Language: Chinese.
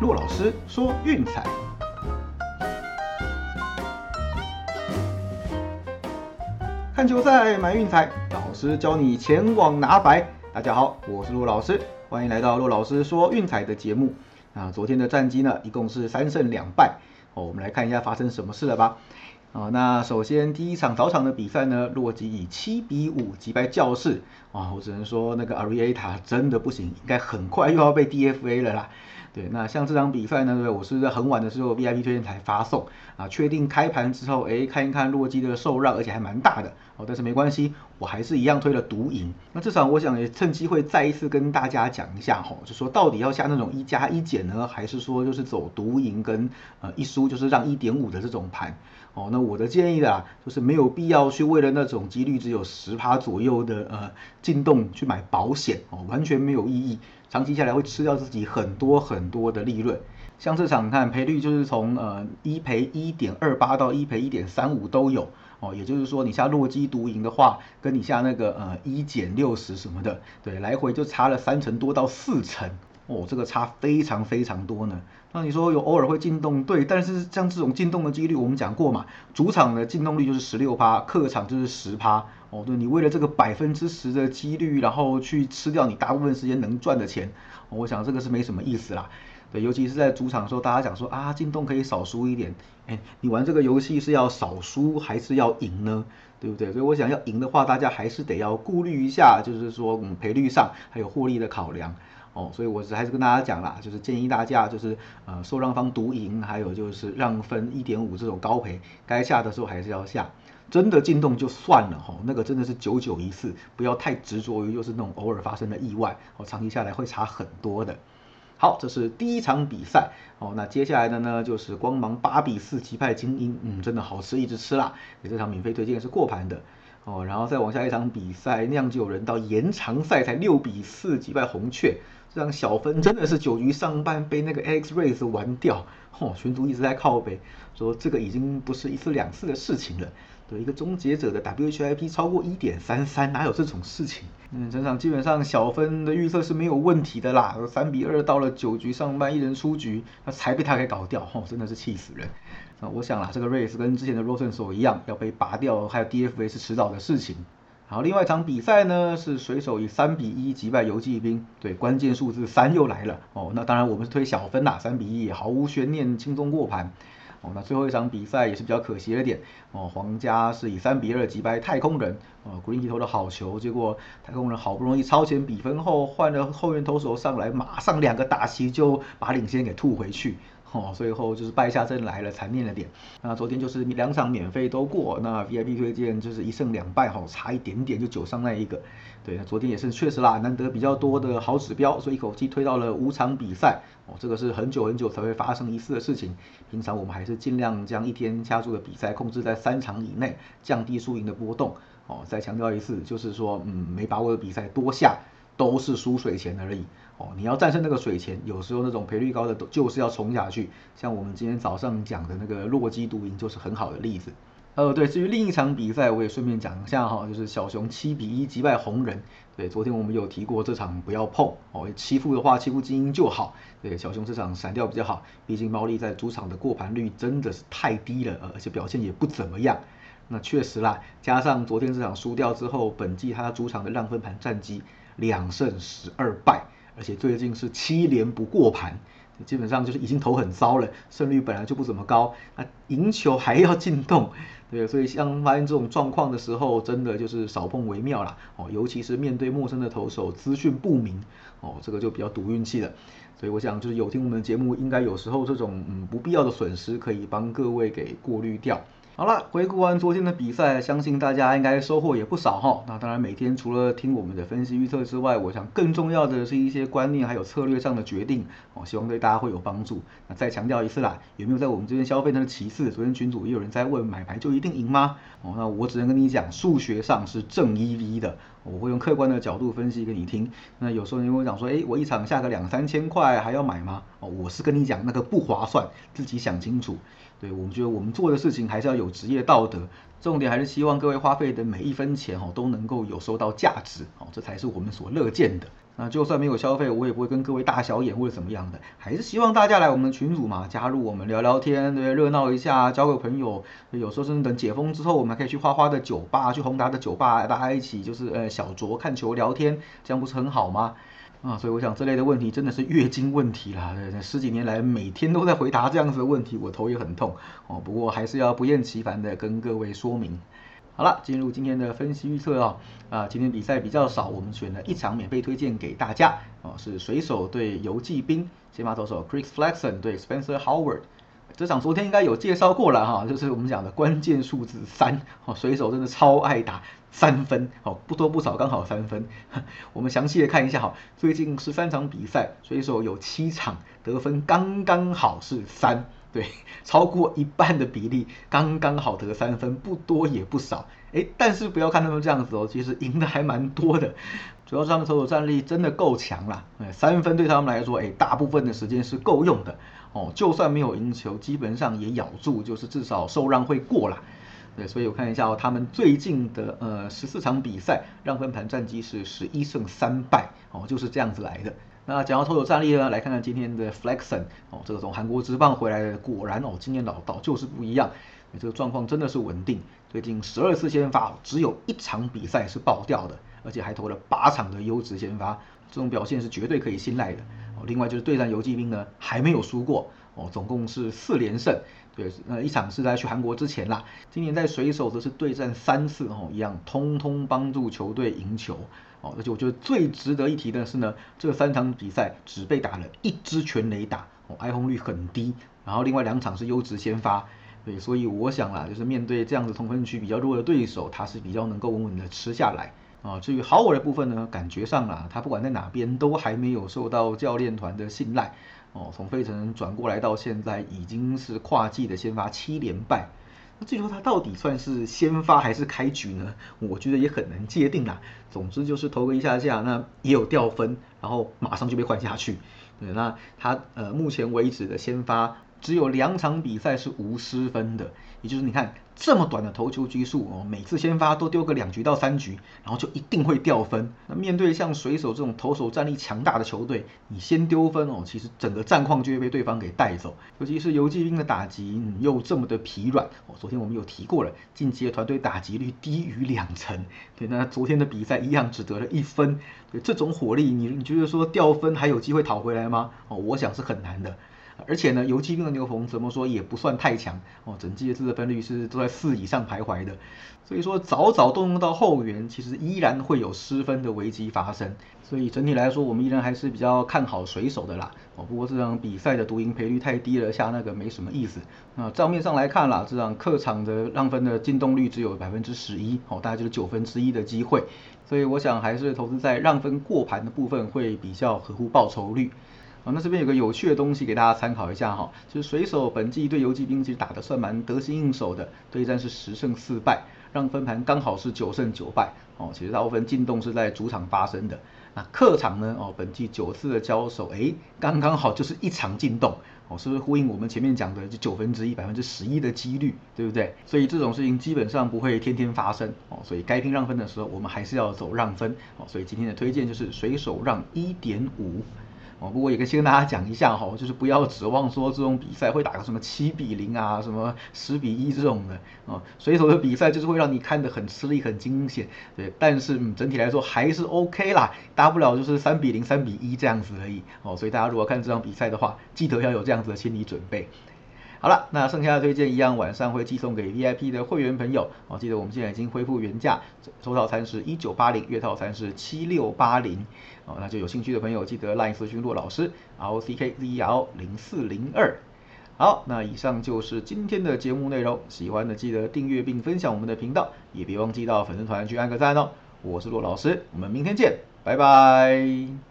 骆老师说运彩，看球赛买运彩，老师教你前往拿白。大家好，我是骆老师，欢迎来到骆老师说运彩的节目。啊，昨天的战绩呢，一共是三胜两败。哦，我们来看一下发生什么事了吧。哦，那首先第一场早场的比赛呢，洛基以七比五击败教室。啊，我只能说那个 Arieta 真的不行，应该很快又要被 DFA 了啦。对，那像这场比赛呢，对，我是在很晚的时候 VIP 推荐才发送。啊，确定开盘之后，哎，看一看洛基的受让，而且还蛮大的。哦，但是没关系，我还是一样推了独赢。那这场我想也趁机会再一次跟大家讲一下哈，就说到底要下那种一加一减呢，还是说就是走独赢跟呃一输就是让一点五的这种盘哦？那我的建议啊，就是没有必要去为了那种几率只有十趴左右的呃进洞去买保险哦，完全没有意义。长期下来会吃掉自己很多很多的利润，像这场看赔率就是从呃一赔一点二八到一赔一点三五都有哦，也就是说你下落基独赢的话，跟你下那个呃一减六十什么的，对，来回就差了三成多到四成哦，这个差非常非常多呢。那你说有偶尔会进洞，对，但是像这种进洞的几率，我们讲过嘛，主场的进洞率就是十六趴，客场就是十趴。哦，对你为了这个百分之十的几率，然后去吃掉你大部分时间能赚的钱，我想这个是没什么意思啦。对，尤其是在主场的时候，大家讲说啊，进洞可以少输一点，哎，你玩这个游戏是要少输还是要赢呢？对不对？所以我想要赢的话，大家还是得要顾虑一下，就是说嗯赔率上还有获利的考量。哦，所以我是还是跟大家讲啦，就是建议大家就是呃受让方独赢，还有就是让分一点五这种高赔，该下的时候还是要下。真的进洞就算了哈，那个真的是九九一次，不要太执着于就是那种偶尔发生的意外，哦，长期下来会差很多的。好，这是第一场比赛哦，那接下来的呢就是光芒八比四击败精英，嗯，真的好吃，一直吃啦。你这场免费推荐是过盘的哦，然后再往下一场比赛，酿酒人到延长赛才六比四击败红雀，这场小分真的是九局上半被那个 X Rays 玩掉，哦，群主一直在靠北说这个已经不是一次两次的事情了。对一个终结者的 WHIP 超过一点三三，哪有这种事情？嗯，整场基本上小分的预测是没有问题的啦。三比二到了九局上半，一人出局，那才被他给搞掉，吼，真的是气死人。啊，我想啦，这个 race 跟之前的 Rosen 手一样，要被拔掉，还有 DFA 是迟早的事情。好，另外一场比赛呢，是水手以三比一击败游击兵，对，关键数字三又来了。哦，那当然我们是推小分啦，三比一毫无悬念，轻松过盘。哦，那最后一场比赛也是比较可惜的点哦，皇家是以三比二击败太空人，哦，Green 投的好球，结果太空人好不容易超前比分后，换了后援投手上来，马上两个打席就把领先给吐回去。哦，最后就是败下阵来了，残念了点。那昨天就是两场免费都过，那 VIP 推荐就是一胜两败，哈，差一点点就九上那一个。对，那昨天也是确实啦，难得比较多的好指标，所以一口气推到了五场比赛。哦，这个是很久很久才会发生一次的事情。平常我们还是尽量将一天加注的比赛控制在三场以内，降低输赢的波动。哦，再强调一次，就是说，嗯，没把握的比赛多下。都是输水钱而已哦，你要战胜那个水钱，有时候那种赔率高的就是要冲下去。像我们今天早上讲的那个洛基独赢就是很好的例子。呃，对，至于另一场比赛，我也顺便讲一下哈，就是小熊七比一击败红人。对，昨天我们有提过这场不要碰哦，欺负的话欺负精英就好。对，小熊这场闪掉比较好，毕竟猫力在主场的过盘率真的是太低了，而且表现也不怎么样。那确实啦，加上昨天这场输掉之后，本季他主场的让分盘战绩。两胜十二败，而且最近是七连不过盘，基本上就是已经投很糟了，胜率本来就不怎么高，那赢球还要进洞，对，所以像发现这种状况的时候，真的就是少碰为妙啦，哦，尤其是面对陌生的投手，资讯不明，哦，这个就比较赌运气了，所以我想就是有听我们的节目，应该有时候这种嗯不必要的损失可以帮各位给过滤掉。好了，回顾完昨天的比赛，相信大家应该收获也不少哈。那当然，每天除了听我们的分析预测之外，我想更重要的是一些观念还有策略上的决定哦，希望对大家会有帮助。那再强调一次啦，有没有在我们这边消费呢？其次，昨天群主也有人在问，买牌就一定赢吗？哦，那我只能跟你讲，数学上是正 EV 的，我会用客观的角度分析给你听。那有时候你跟我讲说，哎，我一场下个两三千块还要买吗？哦，我是跟你讲那个不划算，自己想清楚。对我们觉得我们做的事情还是要有职业道德，重点还是希望各位花费的每一分钱哦都能够有收到价值哦，这才是我们所乐见的。那就算没有消费，我也不会跟各位大小眼或者怎么样的，还是希望大家来我们的群组嘛，加入我们聊聊天，对，热闹一下，交个朋友。有时候甚至等解封之后，我们还可以去花花的酒吧，去宏达的酒吧，大家一起就是呃小酌看球聊天，这样不是很好吗？啊，所以我想这类的问题真的是月经问题啦，十几年来每天都在回答这样子的问题，我头也很痛哦。不过还是要不厌其烦的跟各位说明。好了，进入今天的分析预测哦。啊，今天比赛比较少，我们选了一场免费推荐给大家哦，是水手对游骑兵，先发投手 Chris Flexon 对 Spencer Howard。这场昨天应该有介绍过了哈，就是我们讲的关键数字三哦，水手真的超爱打三分哦，不多不少，刚好三分。我们详细的看一下哈，最近十三场比赛，水手有七场得分刚刚好是三，对，超过一半的比例刚刚好得三分，不多也不少。哎，但是不要看他们这样子哦，其实赢的还蛮多的，主要是他们投手战力真的够强啦。哎，三分对他们来说，哎，大部分的时间是够用的。哦，就算没有赢球，基本上也咬住，就是至少受让会过啦。对，所以我看一下哦，他们最近的呃十四场比赛让分盘战绩是十一胜三败，哦，就是这样子来的。那讲到投手战力呢，来看看今天的 Flexen，哦，这个从韩国职棒回来的，果然哦，经验老道就是不一样，这个状况真的是稳定。最近十二次先发，只有一场比赛是爆掉的，而且还投了八场的优质先发，这种表现是绝对可以信赖的。另外就是对战游击兵呢，还没有输过哦，总共是四连胜。对，呃，一场是在去韩国之前啦。今年在水手则是对战三次哦，一样通通帮助球队赢球哦。而且我觉得最值得一提的是呢，这三场比赛只被打了一支全垒打哦，挨轰率很低。然后另外两场是优质先发，对，所以我想啦，就是面对这样子同分区比较弱的对手，他是比较能够稳稳的吃下来。啊，至于豪尔的部分呢，感觉上啊，他不管在哪边都还没有受到教练团的信赖。哦，从费城转过来到现在已经是跨季的先发七连败。那至于说他到底算是先发还是开局呢？我觉得也很难界定啦。总之就是投个一下下，那也有掉分，然后马上就被换下去。对，那他呃目前为止的先发。只有两场比赛是无失分的，也就是你看这么短的投球局数哦，每次先发都丢个两局到三局，然后就一定会掉分。那面对像水手这种投手战力强大的球队，你先丢分哦，其实整个战况就会被对方给带走。尤其是游击兵的打击又这么的疲软哦，昨天我们有提过了，晋级的团队打击率低于两成。对，那昨天的比赛一样只得了一分。对，这种火力，你你觉得说掉分还有机会讨回来吗？哦，我想是很难的。而且呢，游击兵的牛棚怎么说也不算太强哦，整季的自责分率是都在四以上徘徊的，所以说早早动用到后援，其实依然会有失分的危机发生。所以整体来说，我们依然还是比较看好水手的啦。哦，不过这场比赛的独赢赔率太低了，下那个没什么意思。那账面上来看啦，这场客场的让分的进动率只有百分之十一，哦，大概就是九分之一的机会。所以我想还是投资在让分过盘的部分会比较合乎报酬率。那这边有个有趣的东西给大家参考一下哈，就是水手本季对游击兵其实打的算蛮得心应手的，对战是十胜四败，让分盘刚好是九胜九败哦。其实大部分进洞是在主场发生的，那客场呢哦，本季九次的交手，哎，刚刚好就是一场进洞哦，是不是呼应我们前面讲的就九分之一百分之十一的几率，对不对？所以这种事情基本上不会天天发生哦，所以该拼让分的时候，我们还是要走让分哦。所以今天的推荐就是水手让一点五。哦，不过也可以先跟大家讲一下哈，就是不要指望说这种比赛会打个什么七比零啊，什么十比一这种的哦。水手的比赛就是会让你看得很吃力、很惊险，对。但是嗯，整体来说还是 OK 啦，大不了就是三比零、三比一这样子而已哦。所以大家如果看这场比赛的话，记得要有这样子的心理准备。好了，那剩下的推荐一样，晚上会寄送给 VIP 的会员朋友哦。记得我们现在已经恢复原价，周套餐是一九八零，月套餐是七六八零哦。那就有兴趣的朋友记得 LINE 私讯骆老师 R O C K Z E L 零四零二。好，那以上就是今天的节目内容，喜欢的记得订阅并分享我们的频道，也别忘记到粉丝团去按个赞哦。我是骆老师，我们明天见，拜拜。